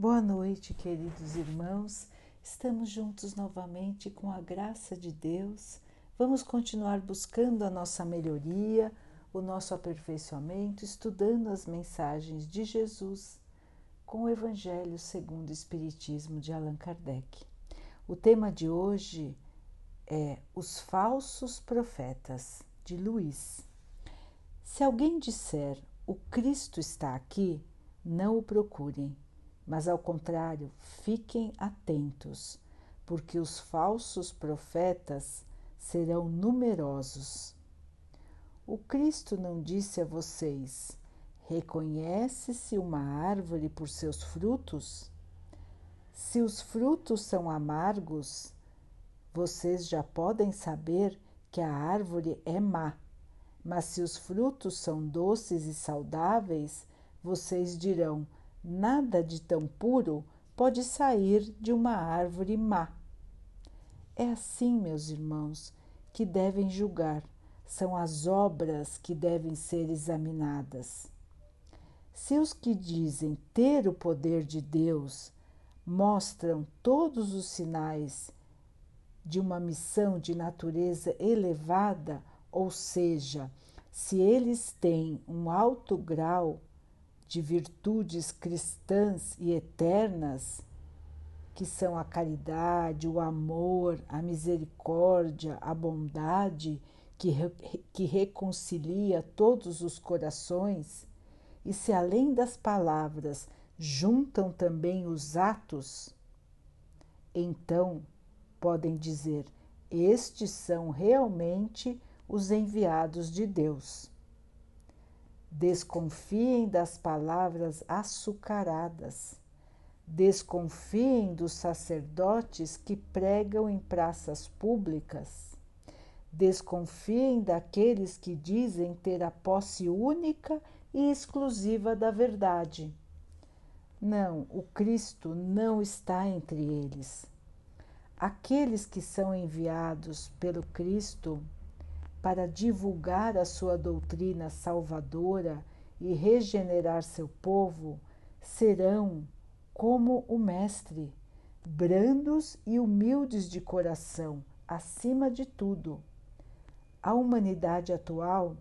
Boa noite, queridos irmãos. Estamos juntos novamente com a graça de Deus. Vamos continuar buscando a nossa melhoria, o nosso aperfeiçoamento, estudando as mensagens de Jesus com o Evangelho segundo o Espiritismo de Allan Kardec. O tema de hoje é Os Falsos Profetas, de Luiz. Se alguém disser o Cristo está aqui, não o procurem mas ao contrário, fiquem atentos, porque os falsos profetas serão numerosos. O Cristo não disse a vocês: reconhece-se uma árvore por seus frutos? Se os frutos são amargos, vocês já podem saber que a árvore é má. Mas se os frutos são doces e saudáveis, vocês dirão: Nada de tão puro pode sair de uma árvore má. É assim, meus irmãos, que devem julgar, são as obras que devem ser examinadas. Se os que dizem ter o poder de Deus mostram todos os sinais de uma missão de natureza elevada, ou seja, se eles têm um alto grau de virtudes cristãs e eternas, que são a caridade, o amor, a misericórdia, a bondade, que, que reconcilia todos os corações, e se além das palavras juntam também os atos, então podem dizer: estes são realmente os enviados de Deus. Desconfiem das palavras açucaradas. Desconfiem dos sacerdotes que pregam em praças públicas. Desconfiem daqueles que dizem ter a posse única e exclusiva da verdade. Não, o Cristo não está entre eles. Aqueles que são enviados pelo Cristo para divulgar a sua doutrina salvadora e regenerar seu povo serão como o Mestre, brandos e humildes de coração, acima de tudo. A humanidade atual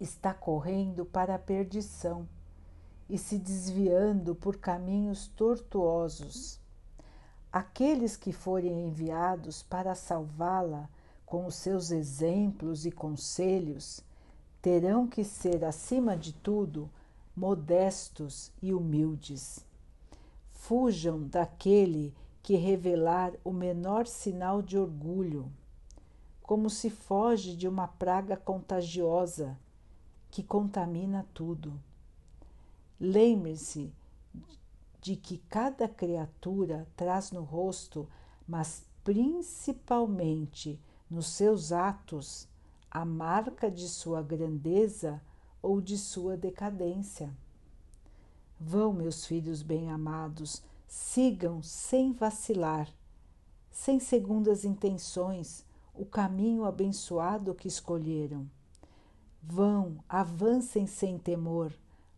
está correndo para a perdição e se desviando por caminhos tortuosos. Aqueles que forem enviados para salvá-la com os seus exemplos e conselhos, terão que ser, acima de tudo, modestos e humildes. Fujam daquele que revelar o menor sinal de orgulho, como se foge de uma praga contagiosa que contamina tudo. Lembre-se de que cada criatura traz no rosto, mas principalmente nos seus atos a marca de sua grandeza ou de sua decadência. Vão, meus filhos bem-amados, sigam sem vacilar, sem segundas intenções, o caminho abençoado que escolheram. Vão, avancem sem temor,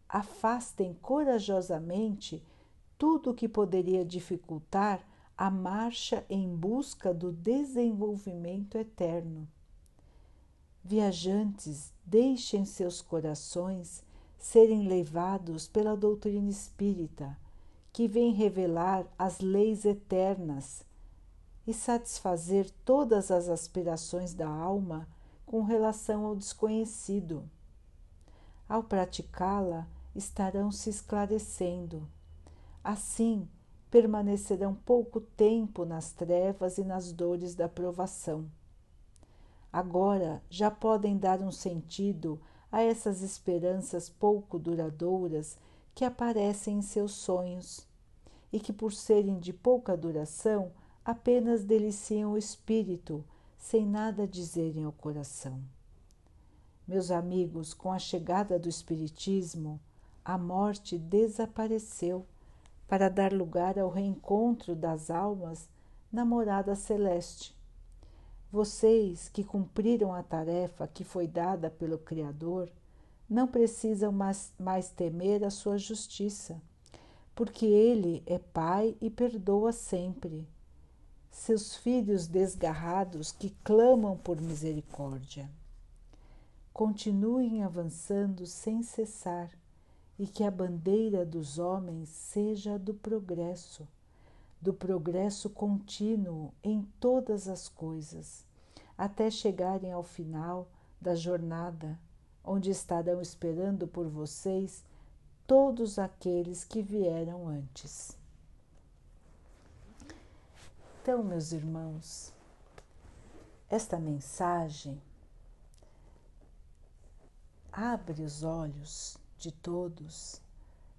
afastem corajosamente tudo o que poderia dificultar a marcha em busca do desenvolvimento eterno. Viajantes, deixem seus corações serem levados pela doutrina espírita, que vem revelar as leis eternas e satisfazer todas as aspirações da alma com relação ao desconhecido. Ao praticá-la, estarão se esclarecendo. Assim, permanecerão pouco tempo nas trevas e nas dores da provação. Agora já podem dar um sentido a essas esperanças pouco duradouras que aparecem em seus sonhos e que, por serem de pouca duração, apenas deliciam o espírito, sem nada dizerem ao coração. Meus amigos, com a chegada do Espiritismo, a morte desapareceu para dar lugar ao reencontro das almas na morada celeste. Vocês que cumpriram a tarefa que foi dada pelo Criador, não precisam mais, mais temer a sua justiça, porque Ele é Pai e perdoa sempre. Seus filhos desgarrados que clamam por misericórdia. Continuem avançando sem cessar e que a bandeira dos homens seja do progresso, do progresso contínuo em todas as coisas, até chegarem ao final da jornada, onde estarão esperando por vocês todos aqueles que vieram antes. Então, meus irmãos, esta mensagem abre os olhos de todos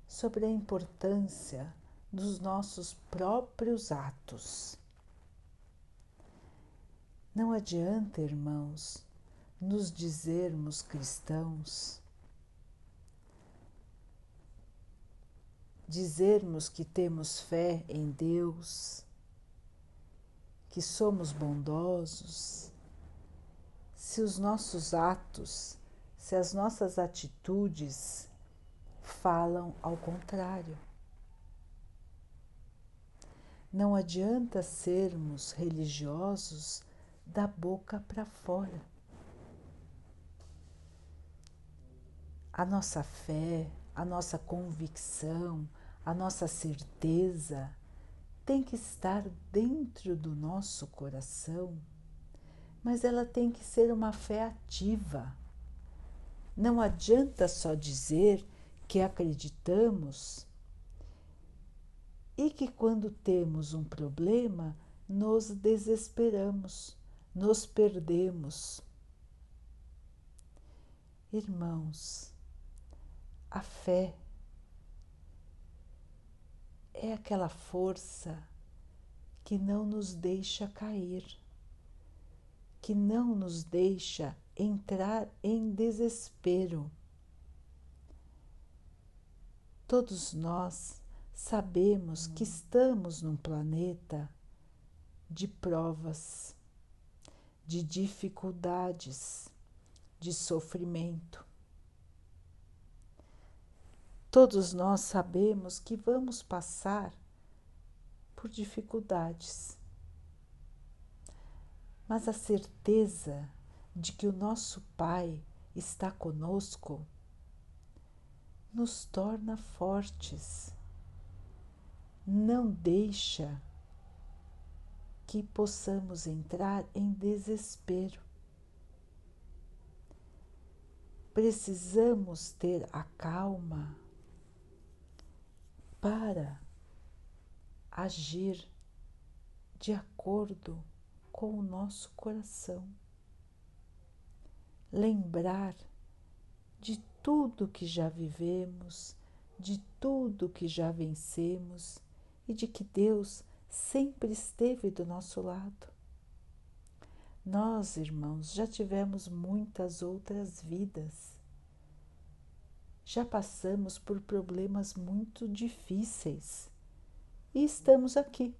sobre a importância dos nossos próprios atos. Não adianta, irmãos, nos dizermos cristãos, dizermos que temos fé em Deus, que somos bondosos, se os nossos atos, se as nossas atitudes falam ao contrário. Não adianta sermos religiosos da boca para fora. A nossa fé, a nossa convicção, a nossa certeza tem que estar dentro do nosso coração, mas ela tem que ser uma fé ativa. Não adianta só dizer que acreditamos e que quando temos um problema nos desesperamos, nos perdemos. Irmãos, a fé é aquela força que não nos deixa cair, que não nos deixa entrar em desespero Todos nós sabemos que estamos num planeta de provas, de dificuldades, de sofrimento. Todos nós sabemos que vamos passar por dificuldades, mas a certeza de que o nosso Pai está conosco nos torna fortes. Não deixa que possamos entrar em desespero. Precisamos ter a calma para agir de acordo com o nosso coração. Lembrar de tudo que já vivemos, de tudo que já vencemos e de que Deus sempre esteve do nosso lado. Nós, irmãos, já tivemos muitas outras vidas. Já passamos por problemas muito difíceis e estamos aqui,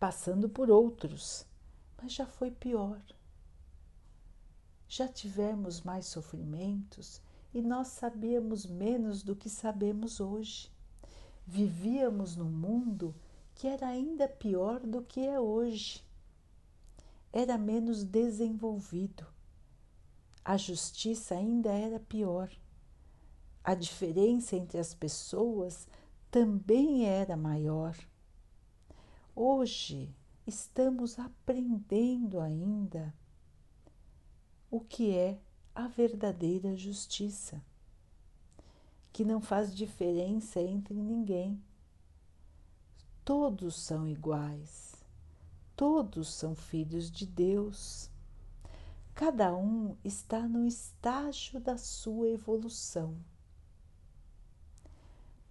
passando por outros, mas já foi pior já tivemos mais sofrimentos e nós sabíamos menos do que sabemos hoje. Vivíamos num mundo que era ainda pior do que é hoje. Era menos desenvolvido. A justiça ainda era pior. A diferença entre as pessoas também era maior. Hoje estamos aprendendo ainda o que é a verdadeira justiça, que não faz diferença entre ninguém. Todos são iguais, todos são filhos de Deus. Cada um está no estágio da sua evolução.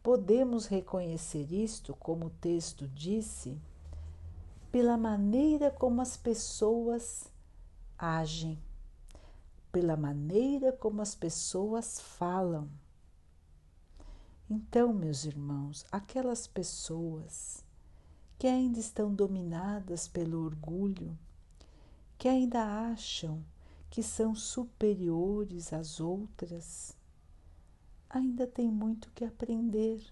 Podemos reconhecer isto, como o texto disse, pela maneira como as pessoas agem pela maneira como as pessoas falam. Então, meus irmãos, aquelas pessoas que ainda estão dominadas pelo orgulho, que ainda acham que são superiores às outras, ainda tem muito que aprender.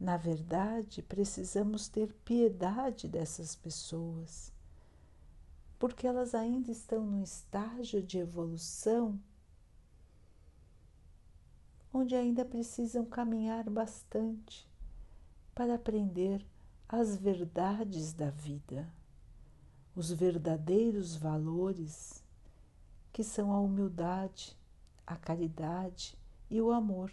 Na verdade, precisamos ter piedade dessas pessoas, porque elas ainda estão no estágio de evolução onde ainda precisam caminhar bastante para aprender as verdades da vida, os verdadeiros valores que são a humildade, a caridade e o amor.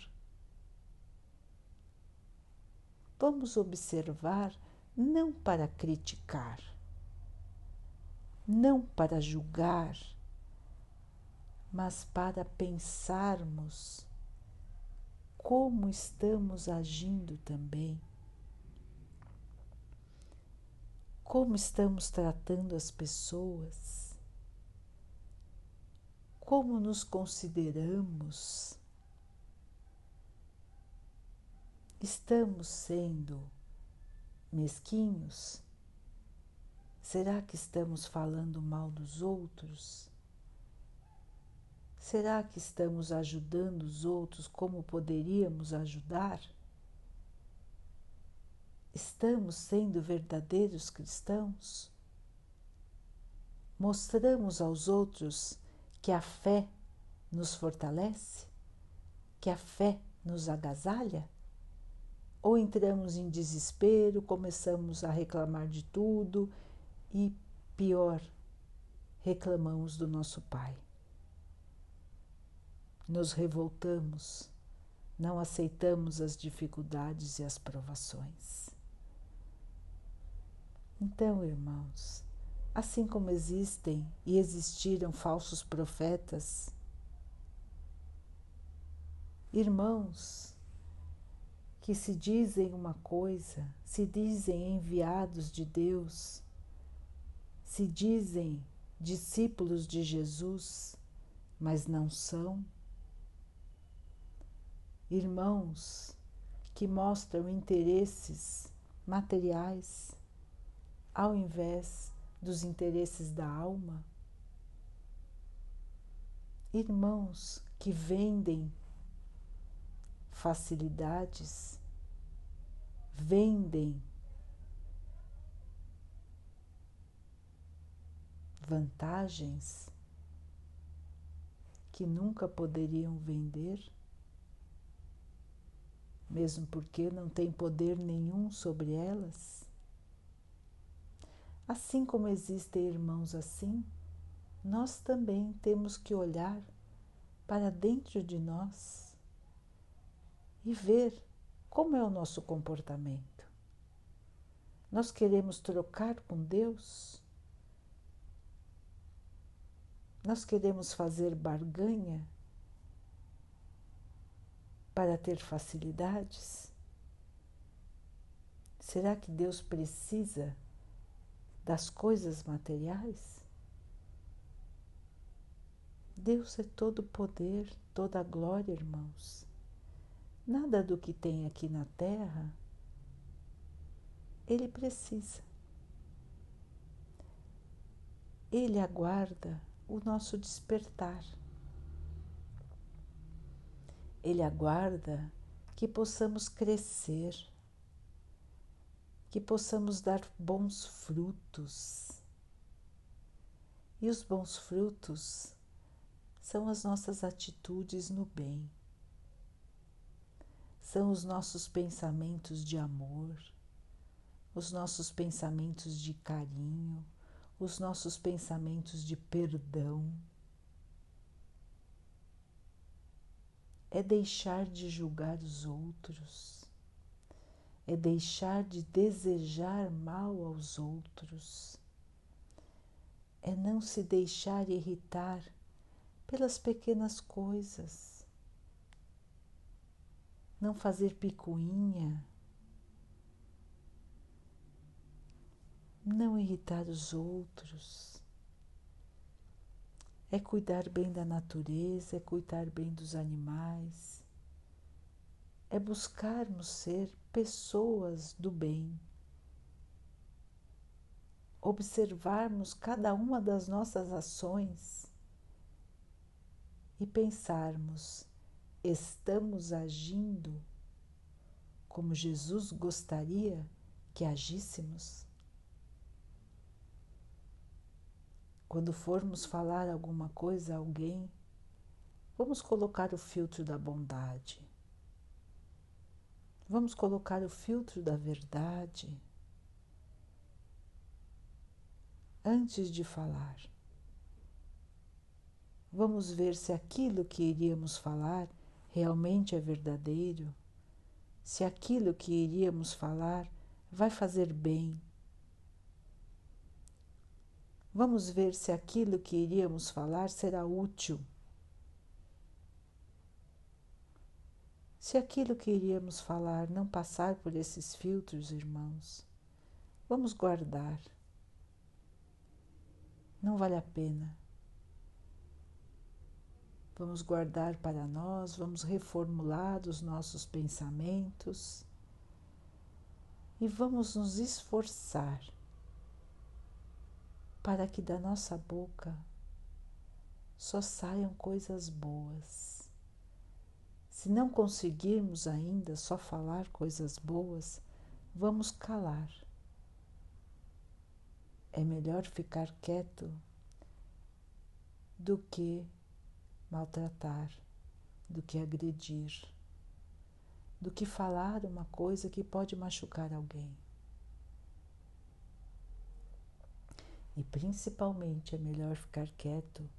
Vamos observar não para criticar, não para julgar, mas para pensarmos como estamos agindo também. Como estamos tratando as pessoas? Como nos consideramos? Estamos sendo mesquinhos? Será que estamos falando mal dos outros? Será que estamos ajudando os outros como poderíamos ajudar? Estamos sendo verdadeiros cristãos? Mostramos aos outros que a fé nos fortalece? Que a fé nos agasalha? Ou entramos em desespero, começamos a reclamar de tudo e, pior, reclamamos do nosso Pai? nos revoltamos, não aceitamos as dificuldades e as provações. Então, irmãos, assim como existem e existiram falsos profetas, irmãos que se dizem uma coisa, se dizem enviados de Deus, se dizem discípulos de Jesus, mas não são? Irmãos que mostram interesses materiais ao invés dos interesses da alma, irmãos que vendem facilidades, vendem vantagens que nunca poderiam vender mesmo porque não tem poder nenhum sobre elas? Assim como existem irmãos assim, nós também temos que olhar para dentro de nós e ver como é o nosso comportamento. Nós queremos trocar com Deus? Nós queremos fazer barganha para ter facilidades? Será que Deus precisa das coisas materiais? Deus é todo poder, toda glória, irmãos. Nada do que tem aqui na terra ele precisa. Ele aguarda o nosso despertar. Ele aguarda que possamos crescer, que possamos dar bons frutos. E os bons frutos são as nossas atitudes no bem, são os nossos pensamentos de amor, os nossos pensamentos de carinho, os nossos pensamentos de perdão. É deixar de julgar os outros, é deixar de desejar mal aos outros, é não se deixar irritar pelas pequenas coisas, não fazer picuinha, não irritar os outros. É cuidar bem da natureza, é cuidar bem dos animais, é buscarmos ser pessoas do bem, observarmos cada uma das nossas ações e pensarmos: estamos agindo como Jesus gostaria que agíssemos? Quando formos falar alguma coisa a alguém, vamos colocar o filtro da bondade. Vamos colocar o filtro da verdade antes de falar. Vamos ver se aquilo que iríamos falar realmente é verdadeiro, se aquilo que iríamos falar vai fazer bem. Vamos ver se aquilo que iríamos falar será útil. Se aquilo que iríamos falar não passar por esses filtros, irmãos, vamos guardar. Não vale a pena. Vamos guardar para nós, vamos reformular os nossos pensamentos e vamos nos esforçar para que da nossa boca só saiam coisas boas. Se não conseguirmos ainda só falar coisas boas, vamos calar. É melhor ficar quieto do que maltratar, do que agredir, do que falar uma coisa que pode machucar alguém. E principalmente é melhor ficar quieto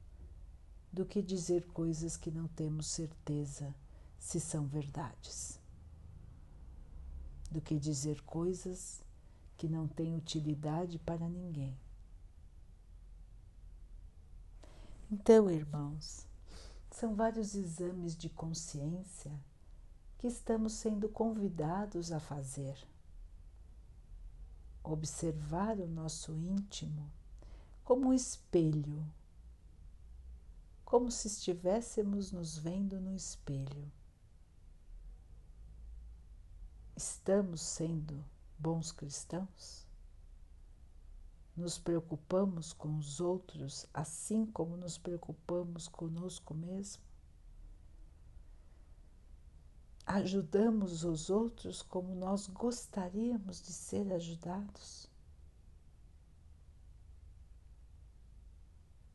do que dizer coisas que não temos certeza se são verdades, do que dizer coisas que não têm utilidade para ninguém. Então, irmãos, são vários exames de consciência que estamos sendo convidados a fazer. Observar o nosso íntimo como um espelho, como se estivéssemos nos vendo no espelho. Estamos sendo bons cristãos? Nos preocupamos com os outros assim como nos preocupamos conosco mesmo? Ajudamos os outros como nós gostaríamos de ser ajudados?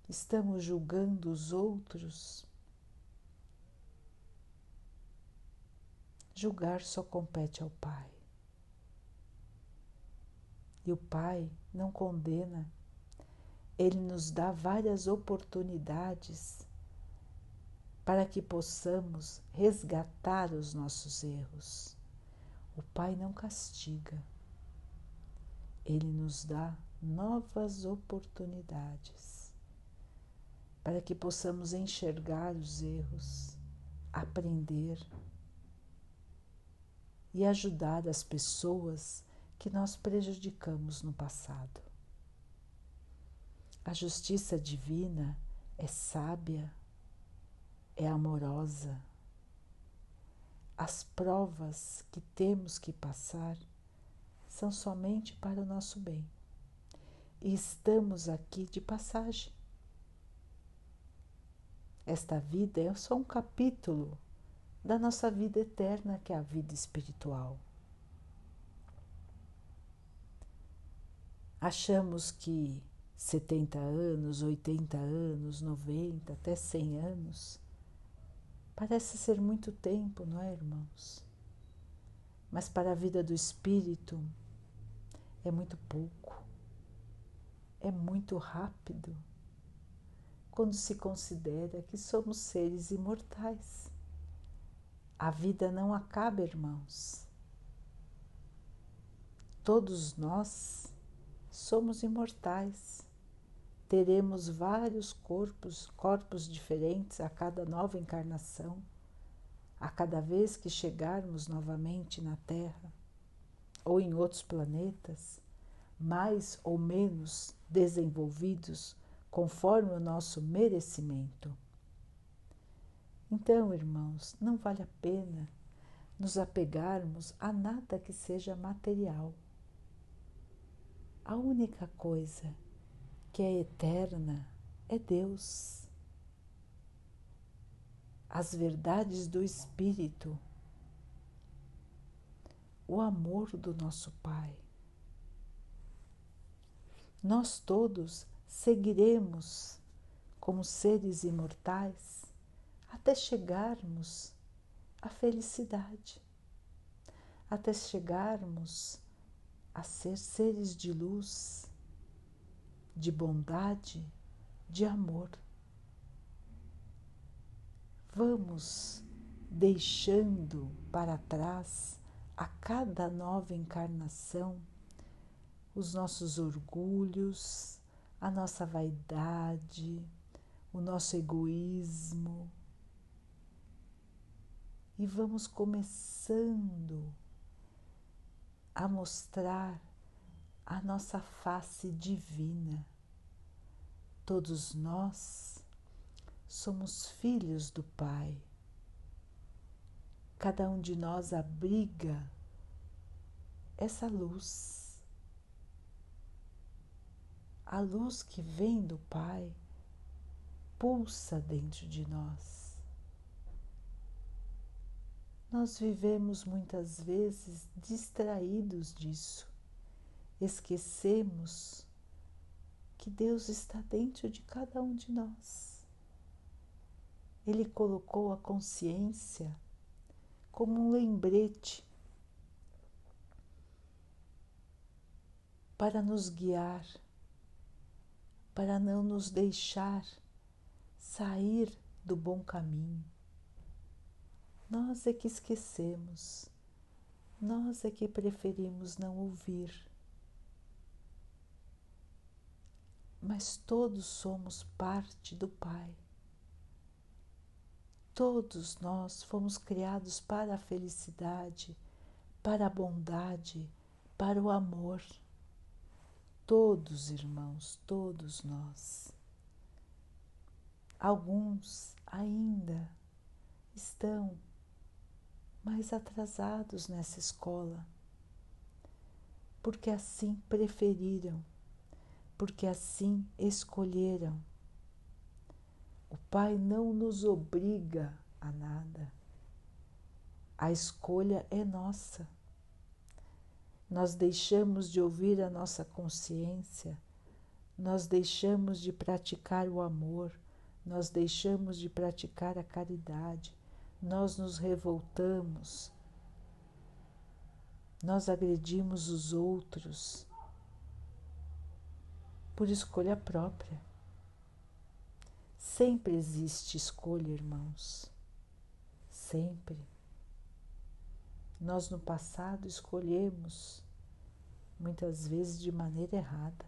Estamos julgando os outros? Julgar só compete ao Pai. E o Pai não condena, Ele nos dá várias oportunidades para que possamos resgatar os nossos erros. O Pai não castiga, Ele nos dá novas oportunidades para que possamos enxergar os erros, aprender e ajudar as pessoas que nós prejudicamos no passado. A justiça divina é sábia, é amorosa. As provas que temos que passar são somente para o nosso bem. E estamos aqui de passagem. Esta vida é só um capítulo da nossa vida eterna, que é a vida espiritual. Achamos que 70 anos, 80 anos, 90, até 100 anos parece ser muito tempo, não é, irmãos? Mas para a vida do espírito é muito pouco, é muito rápido quando se considera que somos seres imortais. A vida não acaba, irmãos. Todos nós somos imortais. Teremos vários corpos, corpos diferentes a cada nova encarnação, a cada vez que chegarmos novamente na Terra ou em outros planetas, mais ou menos desenvolvidos conforme o nosso merecimento. Então, irmãos, não vale a pena nos apegarmos a nada que seja material. A única coisa que é eterna é Deus. as verdades do Espírito, o amor do nosso Pai. Nós todos seguiremos como seres imortais até chegarmos à felicidade, até chegarmos a ser seres de luz, de bondade, de amor. Vamos deixando para trás a cada nova encarnação os nossos orgulhos, a nossa vaidade, o nosso egoísmo. E vamos começando a mostrar a nossa face divina. Todos nós somos filhos do Pai. Cada um de nós abriga essa luz. A luz que vem do Pai pulsa dentro de nós. Nós vivemos muitas vezes distraídos disso, esquecemos que Deus está dentro de cada um de nós. Ele colocou a consciência como um lembrete para nos guiar, para não nos deixar sair do bom caminho. Nós é que esquecemos, nós é que preferimos não ouvir. Mas todos somos parte do Pai. Todos nós fomos criados para a felicidade, para a bondade, para o amor. Todos, irmãos, todos nós. Alguns ainda estão mais atrasados nessa escola, porque assim preferiram, porque assim escolheram. O Pai não nos obriga a nada. A escolha é nossa. Nós deixamos de ouvir a nossa consciência, nós deixamos de praticar o amor, nós deixamos de praticar a caridade, nós nos revoltamos, nós agredimos os outros por escolha própria. Sempre existe escolha, irmãos. Sempre. Nós no passado escolhemos, muitas vezes de maneira errada.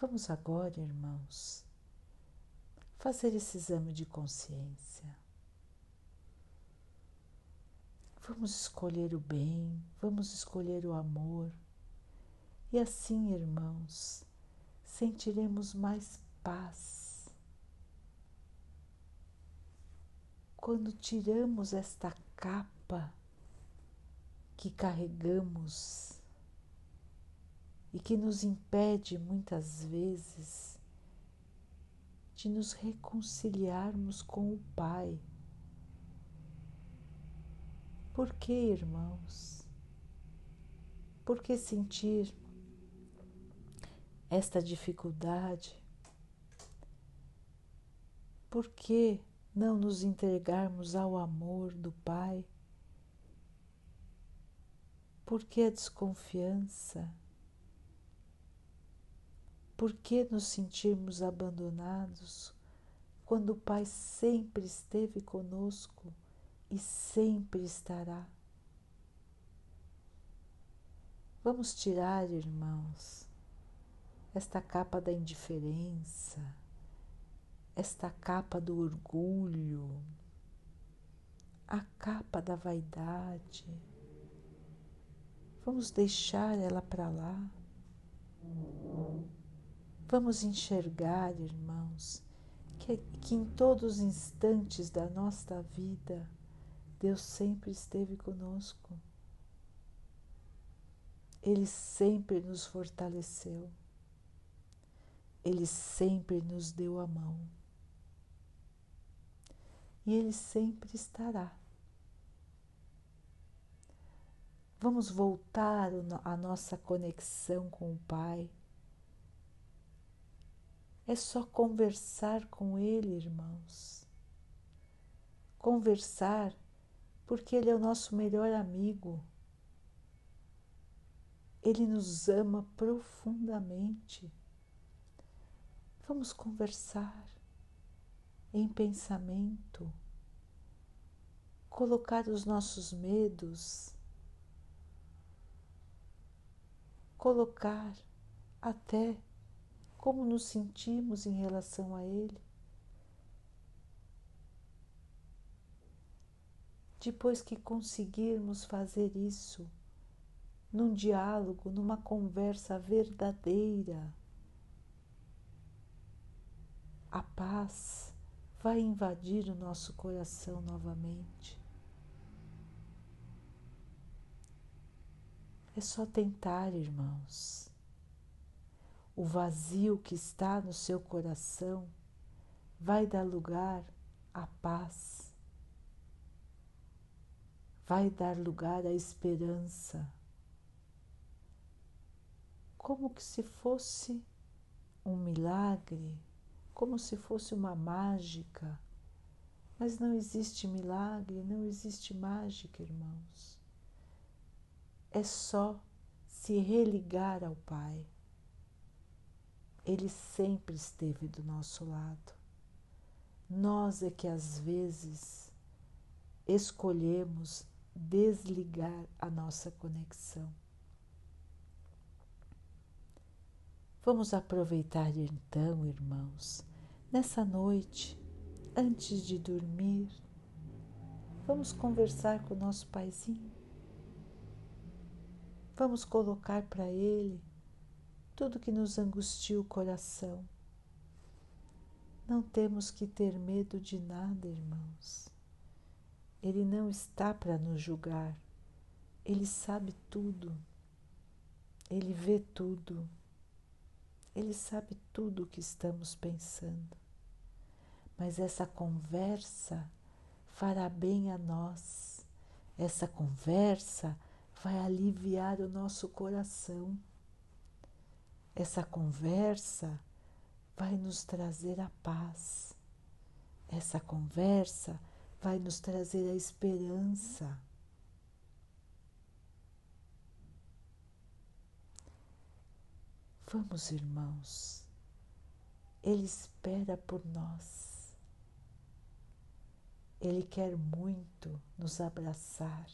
Vamos agora, irmãos, fazer esse exame de consciência. Vamos escolher o bem, vamos escolher o amor. E assim, irmãos, sentiremos mais paz. Quando tiramos esta capa que carregamos e que nos impede muitas vezes de nos reconciliarmos com o Pai. Por que, irmãos? Por que sentir esta dificuldade? Por que não nos entregarmos ao amor do Pai? Por que a desconfiança? Por que nos sentirmos abandonados quando o Pai sempre esteve conosco e sempre estará? Vamos tirar, irmãos, esta capa da indiferença, esta capa do orgulho, a capa da vaidade. Vamos deixar ela para lá. Vamos enxergar, irmãos, que, que em todos os instantes da nossa vida, Deus sempre esteve conosco. Ele sempre nos fortaleceu. Ele sempre nos deu a mão. e Ele sempre estará. Vamos voltar a nossa conexão com o Pai. É só conversar com Ele, irmãos. Conversar porque Ele é o nosso melhor amigo. Ele nos ama profundamente. Vamos conversar em pensamento, colocar os nossos medos, colocar até como nos sentimos em relação a Ele. Depois que conseguirmos fazer isso, num diálogo, numa conversa verdadeira, a paz vai invadir o nosso coração novamente. É só tentar, irmãos. O vazio que está no seu coração vai dar lugar à paz, vai dar lugar à esperança, como que se fosse um milagre como se fosse uma mágica. Mas não existe milagre, não existe mágica, irmãos. É só se religar ao Pai. Ele sempre esteve do nosso lado. Nós é que às vezes escolhemos desligar a nossa conexão. Vamos aproveitar então, irmãos, Nessa noite, antes de dormir, vamos conversar com o nosso paizinho. Vamos colocar para ele tudo que nos angustia o coração. Não temos que ter medo de nada, irmãos. Ele não está para nos julgar. Ele sabe tudo. Ele vê tudo. Ele sabe tudo o que estamos pensando mas essa conversa fará bem a nós. Essa conversa vai aliviar o nosso coração. Essa conversa vai nos trazer a paz. Essa conversa vai nos trazer a esperança. Vamos, irmãos, Ele espera por nós. Ele quer muito nos abraçar.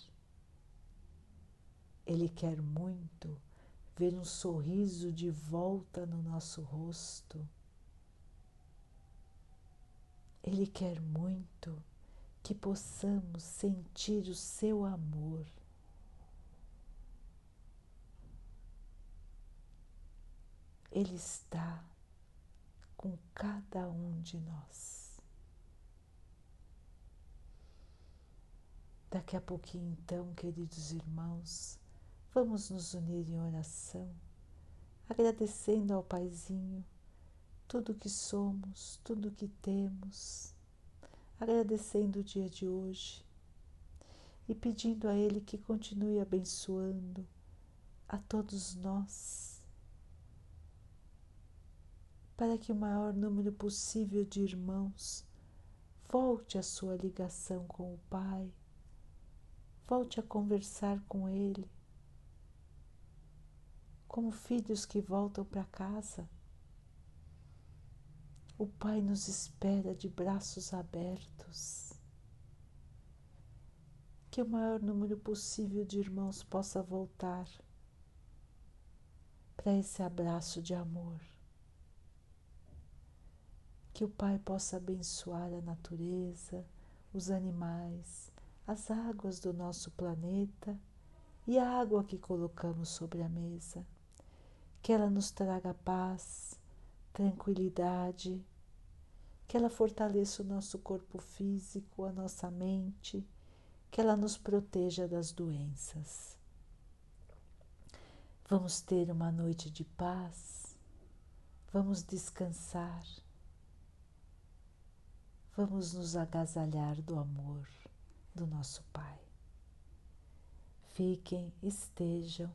Ele quer muito ver um sorriso de volta no nosso rosto. Ele quer muito que possamos sentir o seu amor. Ele está com cada um de nós. Daqui a pouquinho, então, queridos irmãos, vamos nos unir em oração, agradecendo ao Paizinho tudo que somos, tudo que temos, agradecendo o dia de hoje e pedindo a Ele que continue abençoando a todos nós, para que o maior número possível de irmãos volte à sua ligação com o Pai Volte a conversar com Ele, como filhos que voltam para casa. O Pai nos espera de braços abertos. Que o maior número possível de irmãos possa voltar para esse abraço de amor. Que o Pai possa abençoar a natureza, os animais, as águas do nosso planeta e a água que colocamos sobre a mesa. Que ela nos traga paz, tranquilidade, que ela fortaleça o nosso corpo físico, a nossa mente, que ela nos proteja das doenças. Vamos ter uma noite de paz, vamos descansar, vamos nos agasalhar do amor do nosso Pai. Fiquem, estejam